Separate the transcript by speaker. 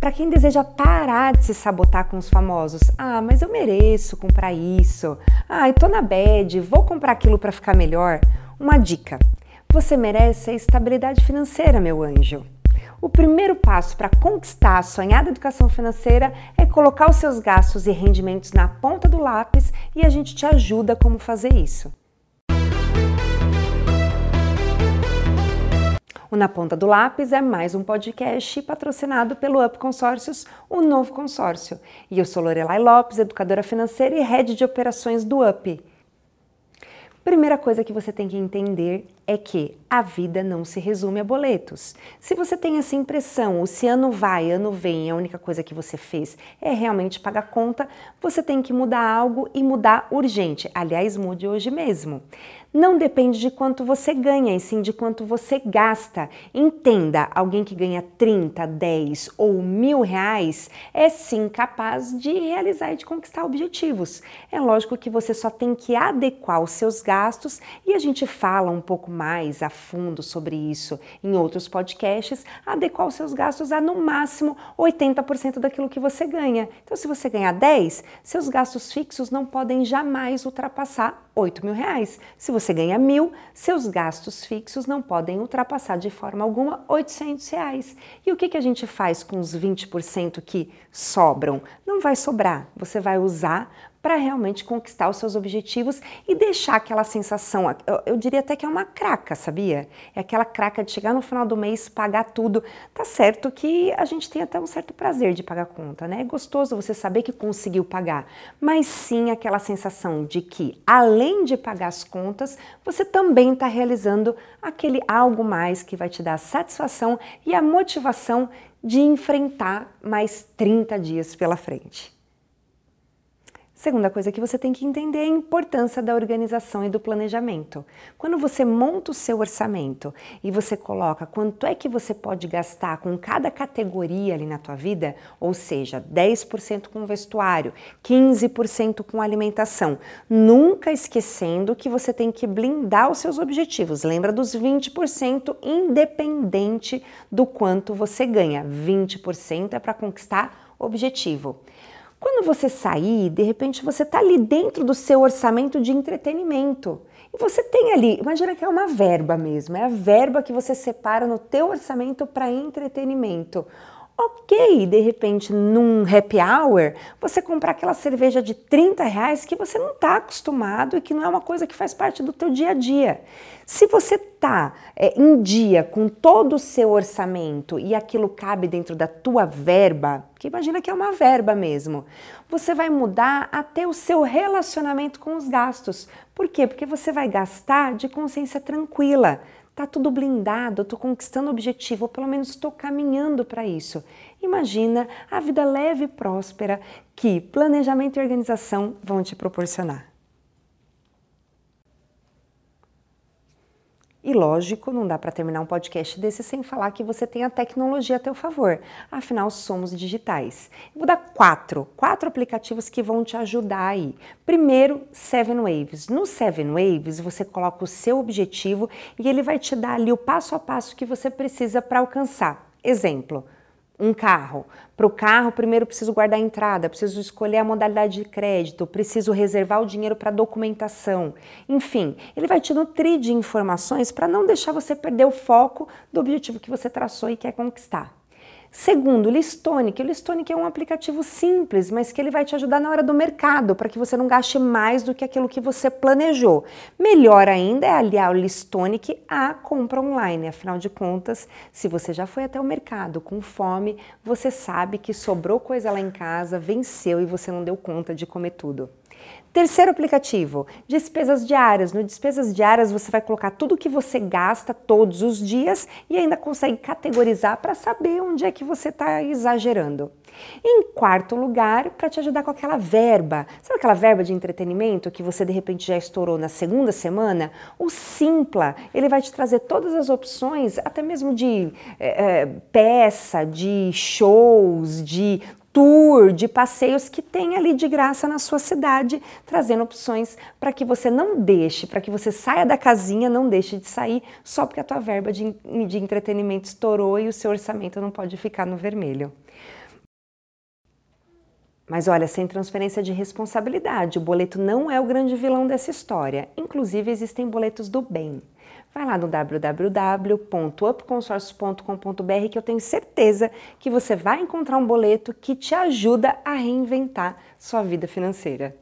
Speaker 1: Para quem deseja parar de se sabotar com os famosos, ah, mas eu mereço comprar isso. Ah, tô na bad, vou comprar aquilo para ficar melhor. Uma dica: você merece a estabilidade financeira, meu anjo. O primeiro passo para conquistar a sonhada educação financeira é colocar os seus gastos e rendimentos na ponta do lápis e a gente te ajuda como fazer isso. O Na Ponta do Lápis é mais um podcast patrocinado pelo Up Consórcios, o novo consórcio. E eu sou Lorelai Lopes, educadora financeira e head de operações do Up. Primeira coisa que você tem que entender é que a vida não se resume a boletos. Se você tem essa impressão, o se ano vai, ano vem, a única coisa que você fez é realmente pagar conta, você tem que mudar algo e mudar urgente. Aliás, mude hoje mesmo não depende de quanto você ganha, e sim de quanto você gasta. Entenda, alguém que ganha 30, 10 ou mil reais é sim capaz de realizar e de conquistar objetivos. É lógico que você só tem que adequar os seus gastos e a gente fala um pouco mais a fundo sobre isso em outros podcasts. Adequar os seus gastos a no máximo 80% daquilo que você ganha. Então, se você ganhar 10, seus gastos fixos não podem jamais ultrapassar 8 mil reais. Se você ganha mil, seus gastos fixos não podem ultrapassar de forma alguma 800 reais. E o que, que a gente faz com os 20% que sobram? Não vai sobrar, você vai usar para realmente conquistar os seus objetivos e deixar aquela sensação, eu, eu, diria até que é uma craca, sabia? É aquela craca de chegar no final do mês, pagar tudo. Tá certo que a gente tem até um certo prazer de pagar conta, né? É gostoso você saber que conseguiu pagar, mas sim aquela sensação de que, além de pagar as contas, você também está realizando aquele algo mais que vai te dar a satisfação e a motivação de enfrentar mais 30 dias pela frente. Segunda coisa que você tem que entender é a importância da organização e do planejamento. Quando você monta o seu orçamento e você coloca quanto é que você pode gastar com cada categoria ali na tua vida, ou seja, 10% com vestuário, 15% com alimentação, nunca esquecendo que você tem que blindar os seus objetivos. Lembra dos 20% independente do quanto você ganha. 20% é para conquistar objetivo. Quando você sair, de repente você está ali dentro do seu orçamento de entretenimento. E você tem ali, imagina que é uma verba mesmo, é a verba que você separa no teu orçamento para entretenimento. Ok, de repente, num happy hour, você comprar aquela cerveja de 30 reais que você não está acostumado e que não é uma coisa que faz parte do teu dia a dia. Se você está é, em dia com todo o seu orçamento e aquilo cabe dentro da tua verba, que imagina que é uma verba mesmo, você vai mudar até o seu relacionamento com os gastos. Por quê? Porque você vai gastar de consciência tranquila Tá tudo blindado, estou conquistando o objetivo, ou pelo menos estou caminhando para isso. Imagina a vida leve e próspera que planejamento e organização vão te proporcionar. E lógico, não dá para terminar um podcast desse sem falar que você tem a tecnologia a teu favor. Afinal, somos digitais. vou dar quatro, quatro aplicativos que vão te ajudar aí. Primeiro, Seven Waves. No Seven Waves, você coloca o seu objetivo e ele vai te dar ali o passo a passo que você precisa para alcançar. Exemplo, um carro. Para o carro, primeiro preciso guardar a entrada, preciso escolher a modalidade de crédito, preciso reservar o dinheiro para documentação. Enfim, ele vai te nutrir de informações para não deixar você perder o foco do objetivo que você traçou e quer conquistar. Segundo, o Listonic. O Listonic é um aplicativo simples, mas que ele vai te ajudar na hora do mercado, para que você não gaste mais do que aquilo que você planejou. Melhor ainda é aliar o Listonic à compra online. Afinal de contas, se você já foi até o mercado com fome, você sabe que sobrou coisa lá em casa, venceu e você não deu conta de comer tudo. Terceiro aplicativo, despesas diárias. No despesas diárias você vai colocar tudo que você gasta todos os dias e ainda consegue categorizar para saber onde é que você está exagerando. Em quarto lugar, para te ajudar com aquela verba, sabe aquela verba de entretenimento que você de repente já estourou na segunda semana? O Simpla, ele vai te trazer todas as opções, até mesmo de é, peça, de shows, de tour, de passeios que tem ali de graça na sua cidade, trazendo opções para que você não deixe, para que você saia da casinha, não deixe de sair só porque a tua verba de, de entretenimento estourou e o seu orçamento não pode ficar no vermelho. Mas olha, sem transferência de responsabilidade, o boleto não é o grande vilão dessa história. Inclusive, existem boletos do bem. Vai lá no www.upconsórcios.com.br que eu tenho certeza que você vai encontrar um boleto que te ajuda a reinventar sua vida financeira.